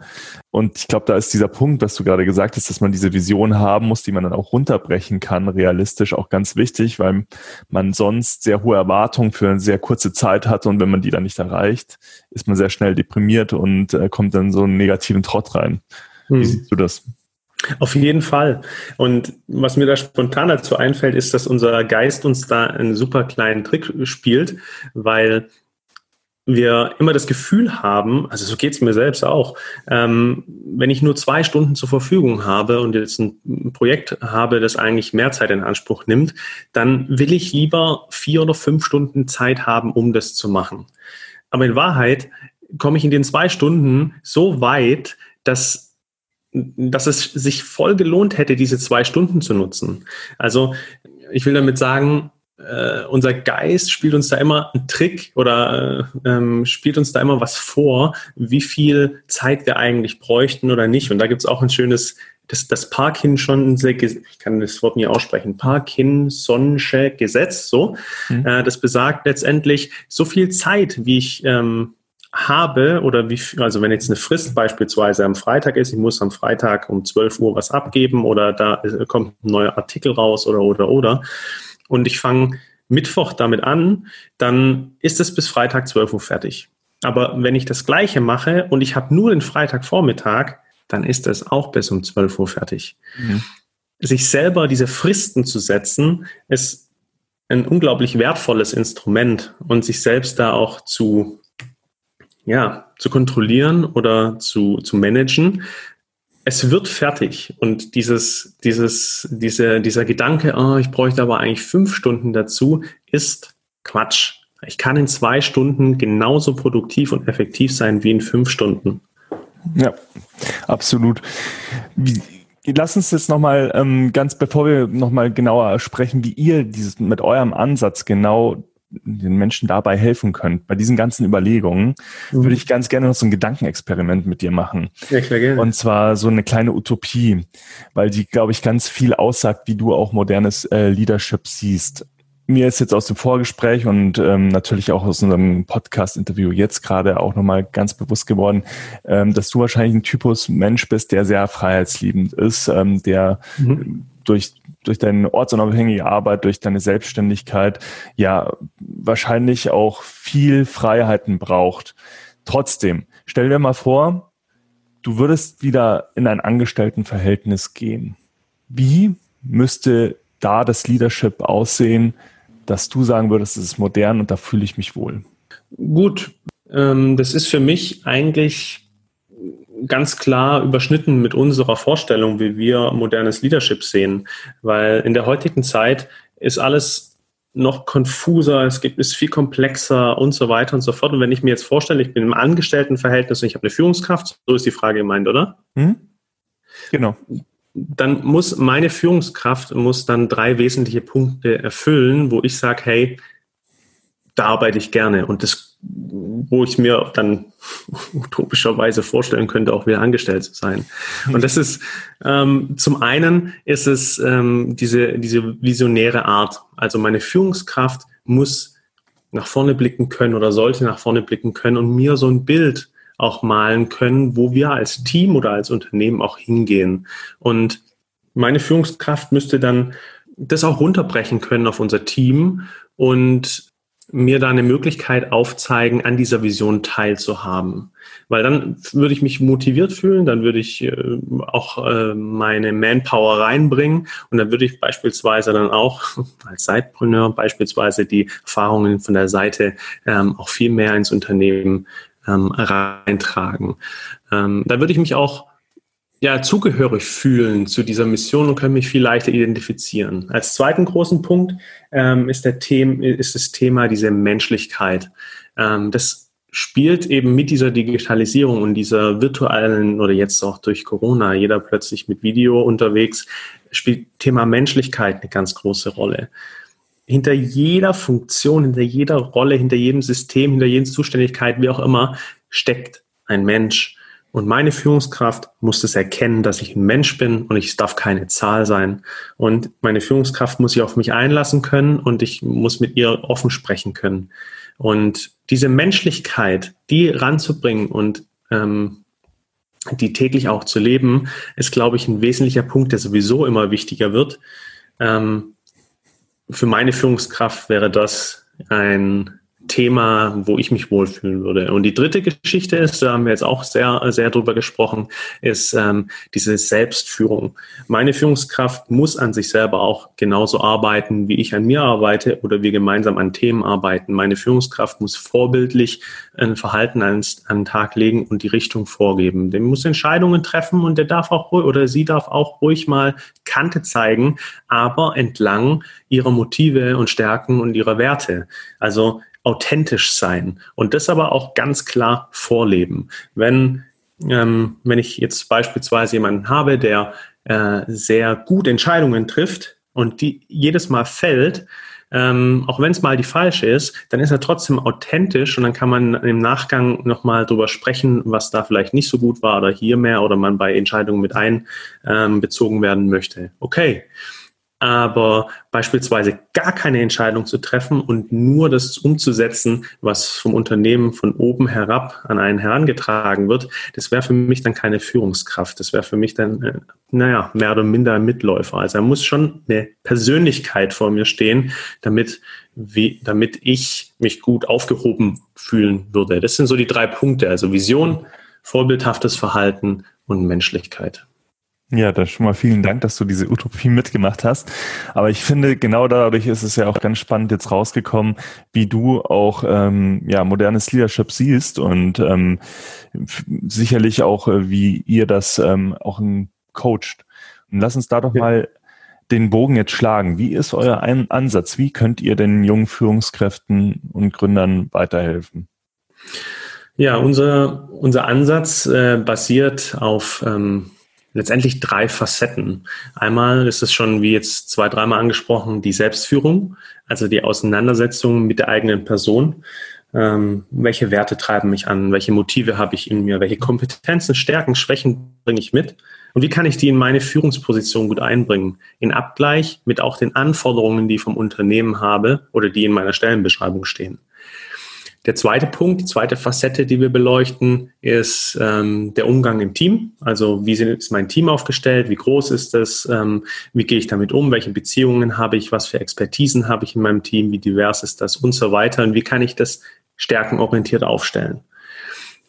Und ich glaube, da ist dieser Punkt, was du gerade gesagt hast, dass man diese Vision haben muss, die man dann auch runterbrechen kann, realistisch auch ganz wichtig, weil man sonst sehr hohe Erwartungen für eine sehr kurze Zeit hat und wenn man die dann nicht erreicht, ist man sehr schnell deprimiert und äh, kommt dann so einen negativen Trott rein. Mhm. Wie siehst du das? Auf jeden Fall. Und was mir da spontan dazu einfällt, ist, dass unser Geist uns da einen super kleinen Trick spielt, weil wir immer das Gefühl haben, also so geht es mir selbst auch, ähm, wenn ich nur zwei Stunden zur Verfügung habe und jetzt ein Projekt habe, das eigentlich mehr Zeit in Anspruch nimmt, dann will ich lieber vier oder fünf Stunden Zeit haben, um das zu machen. Aber in Wahrheit komme ich in den zwei Stunden so weit, dass dass es sich voll gelohnt hätte, diese zwei Stunden zu nutzen. Also ich will damit sagen, äh, unser Geist spielt uns da immer einen Trick oder äh, ähm, spielt uns da immer was vor, wie viel Zeit wir eigentlich bräuchten oder nicht. Und da gibt es auch ein schönes, das, das Parkinson'sche, ich kann das Wort nie aussprechen, Parkinson'sche Gesetz, so. Mhm. Äh, das besagt letztendlich, so viel Zeit, wie ich ähm, habe oder wie, also wenn jetzt eine Frist beispielsweise am Freitag ist, ich muss am Freitag um 12 Uhr was abgeben oder da kommt ein neuer Artikel raus oder, oder, oder. Und ich fange Mittwoch damit an, dann ist es bis Freitag 12 Uhr fertig. Aber wenn ich das Gleiche mache und ich habe nur den Freitagvormittag, dann ist es auch bis um 12 Uhr fertig. Mhm. Sich selber diese Fristen zu setzen, ist ein unglaublich wertvolles Instrument und sich selbst da auch zu ja, zu kontrollieren oder zu, zu managen, es wird fertig und dieses, dieses, diese, dieser Gedanke, oh, ich bräuchte aber eigentlich fünf Stunden dazu, ist Quatsch. Ich kann in zwei Stunden genauso produktiv und effektiv sein wie in fünf Stunden. Ja, absolut. Wie, lass uns jetzt nochmal ähm, ganz, bevor wir nochmal genauer sprechen, wie ihr dieses mit eurem Ansatz genau den Menschen dabei helfen könnt, bei diesen ganzen Überlegungen, mhm. würde ich ganz gerne noch so ein Gedankenexperiment mit dir machen. Ja, klar, gerne. Und zwar so eine kleine Utopie, weil die, glaube ich, ganz viel aussagt, wie du auch modernes äh, Leadership siehst mir ist jetzt aus dem Vorgespräch und ähm, natürlich auch aus unserem Podcast-Interview jetzt gerade auch nochmal ganz bewusst geworden, ähm, dass du wahrscheinlich ein Typus Mensch bist, der sehr freiheitsliebend ist, ähm, der mhm. Durch durch deine ortsunabhängige Arbeit, durch deine Selbstständigkeit ja wahrscheinlich auch viel Freiheiten braucht. Trotzdem, stell dir mal vor, du würdest wieder in ein Angestelltenverhältnis gehen. Wie müsste da das Leadership aussehen, dass du sagen würdest, es ist modern und da fühle ich mich wohl? Gut, ähm, das ist für mich eigentlich ganz klar überschnitten mit unserer Vorstellung, wie wir modernes Leadership sehen. Weil in der heutigen Zeit ist alles noch konfuser, es gibt, ist viel komplexer und so weiter und so fort. Und wenn ich mir jetzt vorstelle, ich bin im Angestelltenverhältnis und ich habe eine Führungskraft, so ist die Frage gemeint, oder? Hm? Genau dann muss meine Führungskraft muss dann drei wesentliche Punkte erfüllen, wo ich sage, hey, da arbeite ich gerne und das, wo ich mir dann utopischerweise vorstellen könnte, auch wieder angestellt zu sein. Und das ist ähm, zum einen ist es ähm, diese diese visionäre Art. Also meine Führungskraft muss nach vorne blicken können oder sollte nach vorne blicken können und mir so ein Bild auch malen können, wo wir als Team oder als Unternehmen auch hingehen. Und meine Führungskraft müsste dann das auch runterbrechen können auf unser Team und mir da eine Möglichkeit aufzeigen, an dieser Vision teilzuhaben. Weil dann würde ich mich motiviert fühlen, dann würde ich äh, auch äh, meine Manpower reinbringen und dann würde ich beispielsweise dann auch als Sidepreneur beispielsweise die Erfahrungen von der Seite ähm, auch viel mehr ins Unternehmen ähm, reintragen. Ähm, da würde ich mich auch ja, zugehörig fühlen zu dieser Mission und kann mich viel leichter identifizieren. Als zweiten großen Punkt ähm, ist, der ist das Thema diese Menschlichkeit. Ähm, das spielt eben mit dieser Digitalisierung und dieser virtuellen oder jetzt auch durch Corona, jeder plötzlich mit Video unterwegs, spielt Thema Menschlichkeit eine ganz große Rolle hinter jeder Funktion, hinter jeder Rolle, hinter jedem System, hinter jeder Zuständigkeit, wie auch immer, steckt ein Mensch. Und meine Führungskraft muss es erkennen, dass ich ein Mensch bin und ich darf keine Zahl sein. Und meine Führungskraft muss sich auf mich einlassen können und ich muss mit ihr offen sprechen können. Und diese Menschlichkeit, die ranzubringen und ähm, die täglich auch zu leben, ist, glaube ich, ein wesentlicher Punkt, der sowieso immer wichtiger wird. Ähm, für meine Führungskraft wäre das ein Thema, wo ich mich wohlfühlen würde. Und die dritte Geschichte ist, da haben wir jetzt auch sehr, sehr drüber gesprochen, ist ähm, diese Selbstführung. Meine Führungskraft muss an sich selber auch genauso arbeiten, wie ich an mir arbeite oder wir gemeinsam an Themen arbeiten. Meine Führungskraft muss vorbildlich ein Verhalten an, an den Tag legen und die Richtung vorgeben. Der muss Entscheidungen treffen und der darf auch oder sie darf auch ruhig mal Kante zeigen, aber entlang ihrer Motive und Stärken und ihrer Werte. Also authentisch sein und das aber auch ganz klar vorleben. Wenn, ähm, wenn ich jetzt beispielsweise jemanden habe, der äh, sehr gut Entscheidungen trifft und die jedes Mal fällt, ähm, auch wenn es mal die falsche ist, dann ist er trotzdem authentisch und dann kann man im Nachgang nochmal drüber sprechen, was da vielleicht nicht so gut war oder hier mehr oder man bei Entscheidungen mit einbezogen ähm, werden möchte. Okay aber beispielsweise gar keine Entscheidung zu treffen und nur das umzusetzen, was vom Unternehmen von oben herab an einen herangetragen wird, das wäre für mich dann keine Führungskraft. Das wäre für mich dann, äh, naja, mehr oder minder ein Mitläufer. Also er muss schon eine Persönlichkeit vor mir stehen, damit, wie, damit ich mich gut aufgehoben fühlen würde. Das sind so die drei Punkte, also Vision, vorbildhaftes Verhalten und Menschlichkeit. Ja, dann schon mal vielen Dank, dass du diese Utopie mitgemacht hast. Aber ich finde, genau dadurch ist es ja auch ganz spannend jetzt rausgekommen, wie du auch ähm, ja modernes Leadership siehst und ähm, sicherlich auch, äh, wie ihr das ähm, auch coacht. Und lass uns da doch mal den Bogen jetzt schlagen. Wie ist euer Ansatz? Wie könnt ihr den jungen Führungskräften und Gründern weiterhelfen? Ja, unser, unser Ansatz äh, basiert auf ähm, letztendlich drei Facetten. Einmal ist es schon, wie jetzt zwei, dreimal angesprochen, die Selbstführung, also die Auseinandersetzung mit der eigenen Person. Ähm, welche Werte treiben mich an? Welche Motive habe ich in mir? Welche Kompetenzen, Stärken, Schwächen bringe ich mit? Und wie kann ich die in meine Führungsposition gut einbringen? In Abgleich mit auch den Anforderungen, die ich vom Unternehmen habe oder die in meiner Stellenbeschreibung stehen. Der zweite Punkt, die zweite Facette, die wir beleuchten, ist ähm, der Umgang im Team. Also wie ist mein Team aufgestellt? Wie groß ist es? Ähm, wie gehe ich damit um? Welche Beziehungen habe ich? Was für Expertisen habe ich in meinem Team? Wie divers ist das? Und so weiter. Und wie kann ich das stärkenorientiert aufstellen?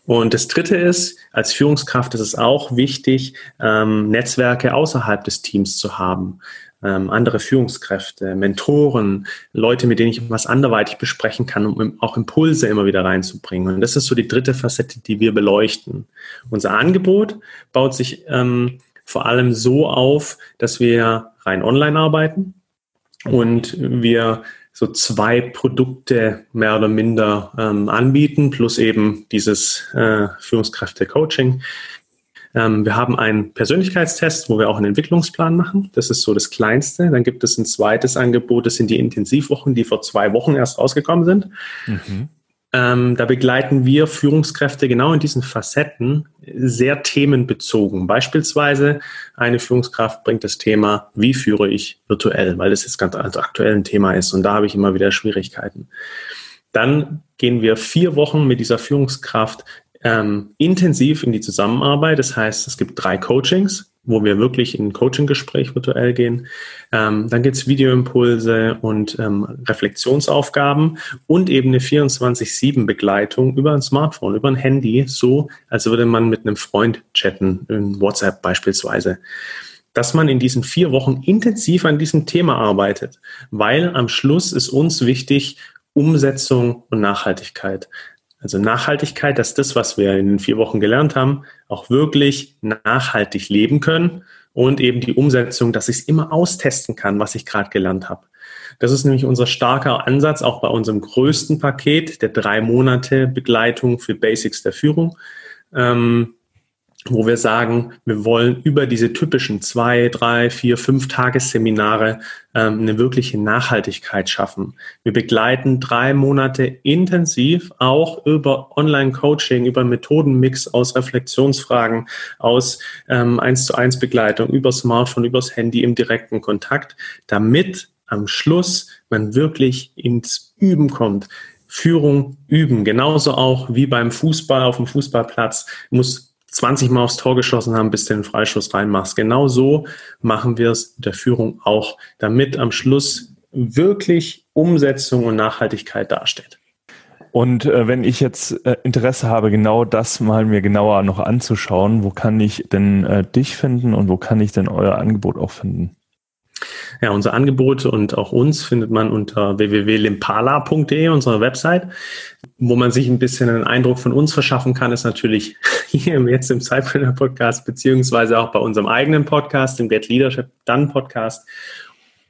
Und das Dritte ist, als Führungskraft ist es auch wichtig, ähm, Netzwerke außerhalb des Teams zu haben ähm, andere Führungskräfte, Mentoren, Leute, mit denen ich was anderweitig besprechen kann, um auch Impulse immer wieder reinzubringen. Und das ist so die dritte Facette, die wir beleuchten. Unser Angebot baut sich ähm, vor allem so auf, dass wir rein online arbeiten und wir so zwei Produkte mehr oder minder ähm, anbieten, plus eben dieses äh, Führungskräfte-Coaching. Ähm, wir haben einen Persönlichkeitstest, wo wir auch einen Entwicklungsplan machen. Das ist so das Kleinste. Dann gibt es ein zweites Angebot, das sind die Intensivwochen, die vor zwei Wochen erst rausgekommen sind. Mhm. Ähm, da begleiten wir Führungskräfte genau in diesen Facetten sehr themenbezogen. Beispielsweise eine Führungskraft bringt das Thema, wie führe ich virtuell, weil das jetzt ganz also aktuell ein Thema ist und da habe ich immer wieder Schwierigkeiten. Dann gehen wir vier Wochen mit dieser Führungskraft ähm, intensiv in die Zusammenarbeit. Das heißt, es gibt drei Coachings, wo wir wirklich in ein Coaching-Gespräch virtuell gehen. Ähm, dann gibt es Videoimpulse und ähm, Reflexionsaufgaben und eben eine 24-7-Begleitung über ein Smartphone, über ein Handy, so als würde man mit einem Freund chatten, in WhatsApp beispielsweise dass man in diesen vier Wochen intensiv an diesem Thema arbeitet, weil am Schluss ist uns wichtig Umsetzung und Nachhaltigkeit. Also Nachhaltigkeit, dass das, was wir in vier Wochen gelernt haben, auch wirklich nachhaltig leben können und eben die Umsetzung, dass ich es immer austesten kann, was ich gerade gelernt habe. Das ist nämlich unser starker Ansatz, auch bei unserem größten Paket der drei Monate Begleitung für Basics der Führung. Ähm, wo wir sagen, wir wollen über diese typischen zwei, drei, vier, fünf Tagesseminare ähm, eine wirkliche Nachhaltigkeit schaffen. Wir begleiten drei Monate intensiv auch über Online-Coaching, über Methodenmix aus Reflexionsfragen, aus ähm, 1 zu 1 Begleitung, über Smartphone, übers Handy im direkten Kontakt, damit am Schluss man wirklich ins Üben kommt. Führung üben. Genauso auch wie beim Fußball auf dem Fußballplatz muss 20 Mal aufs Tor geschossen haben, bis du den Freischuss reinmachst. Genau so machen wir es mit der Führung auch, damit am Schluss wirklich Umsetzung und Nachhaltigkeit dasteht. Und äh, wenn ich jetzt äh, Interesse habe, genau das mal mir genauer noch anzuschauen, wo kann ich denn äh, dich finden und wo kann ich denn euer Angebot auch finden? Ja, unser Angebot und auch uns findet man unter www.limpala.de, unserer Website. Wo man sich ein bisschen einen Eindruck von uns verschaffen kann, ist natürlich hier jetzt im Zeitpreneur Podcast, beziehungsweise auch bei unserem eigenen Podcast, dem Get Leadership Done Podcast.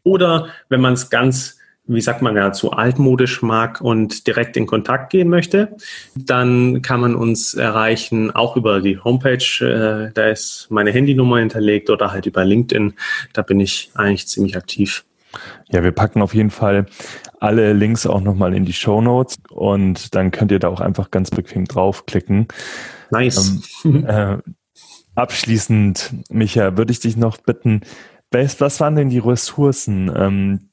Oder wenn man es ganz wie sagt man ja, zu altmodisch mag und direkt in Kontakt gehen möchte, dann kann man uns erreichen, auch über die Homepage, äh, da ist meine Handynummer hinterlegt oder halt über LinkedIn. Da bin ich eigentlich ziemlich aktiv. Ja, wir packen auf jeden Fall alle Links auch nochmal in die Show Notes und dann könnt ihr da auch einfach ganz bequem draufklicken. Nice. Ähm, äh, abschließend, Micha, würde ich dich noch bitten, was waren denn die Ressourcen, ähm,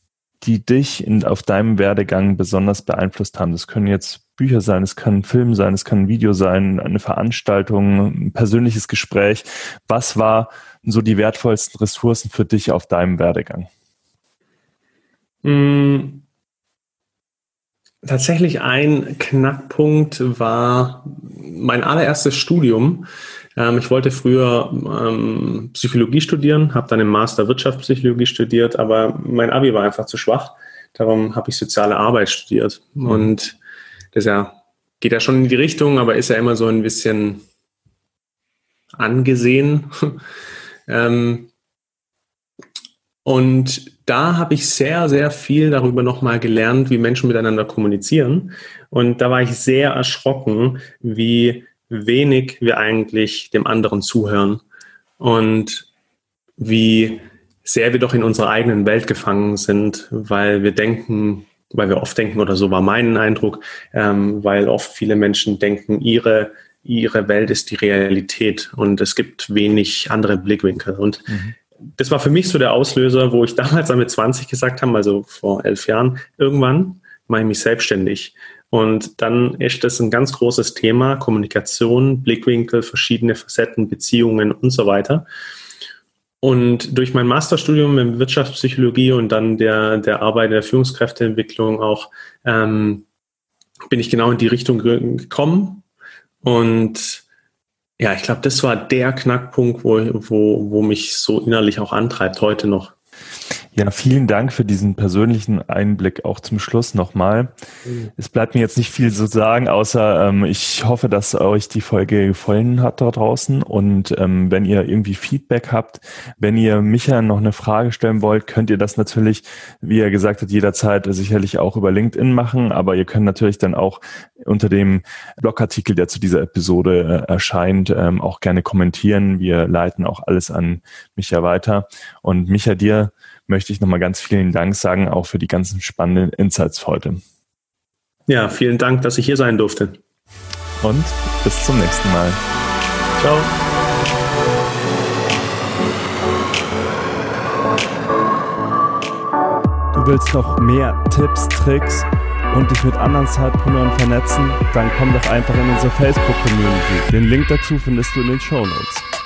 die dich in, auf deinem Werdegang besonders beeinflusst haben? Das können jetzt Bücher sein, es kann ein Film sein, es kann ein Video sein, eine Veranstaltung, ein persönliches Gespräch. Was war so die wertvollsten Ressourcen für dich auf deinem Werdegang? Mm, tatsächlich ein Knackpunkt war mein allererstes Studium. Ähm, ich wollte früher ähm, Psychologie studieren, habe dann im Master Wirtschaftspsychologie studiert, aber mein Abi war einfach zu schwach. Darum habe ich soziale Arbeit studiert. Mhm. Und das ja, geht ja schon in die Richtung, aber ist ja immer so ein bisschen angesehen. ähm, und da habe ich sehr, sehr viel darüber nochmal gelernt, wie Menschen miteinander kommunizieren. Und da war ich sehr erschrocken, wie wenig wir eigentlich dem anderen zuhören und wie sehr wir doch in unserer eigenen Welt gefangen sind, weil wir denken, weil wir oft denken, oder so war mein Eindruck, ähm, weil oft viele Menschen denken, ihre, ihre Welt ist die Realität und es gibt wenig andere Blickwinkel. Und mhm. Das war für mich so der Auslöser, wo ich damals mit 20 gesagt habe, also vor elf Jahren, irgendwann mache ich mich selbstständig. Und dann ist das ein ganz großes Thema, Kommunikation, Blickwinkel, verschiedene Facetten, Beziehungen und so weiter. Und durch mein Masterstudium in Wirtschaftspsychologie und dann der, der Arbeit der Führungskräfteentwicklung auch ähm, bin ich genau in die Richtung gekommen. Und ja, ich glaube, das war der Knackpunkt, wo, wo, wo mich so innerlich auch antreibt, heute noch. Ja, vielen Dank für diesen persönlichen Einblick auch zum Schluss nochmal. Mhm. Es bleibt mir jetzt nicht viel zu sagen, außer ähm, ich hoffe, dass euch die Folge gefallen hat da draußen. Und ähm, wenn ihr irgendwie Feedback habt, wenn ihr Micha noch eine Frage stellen wollt, könnt ihr das natürlich, wie er gesagt hat, jederzeit sicherlich auch über LinkedIn machen. Aber ihr könnt natürlich dann auch unter dem Blogartikel, der zu dieser Episode äh, erscheint, ähm, auch gerne kommentieren. Wir leiten auch alles an Micha weiter. Und Micha, dir möchte ich nochmal ganz vielen Dank sagen, auch für die ganzen spannenden Insights heute. Ja, vielen Dank, dass ich hier sein durfte. Und bis zum nächsten Mal. Ciao. Du willst noch mehr Tipps, Tricks und dich mit anderen Zeitpreneuren vernetzen? Dann komm doch einfach in unsere Facebook-Community. Den Link dazu findest du in den Show Notes.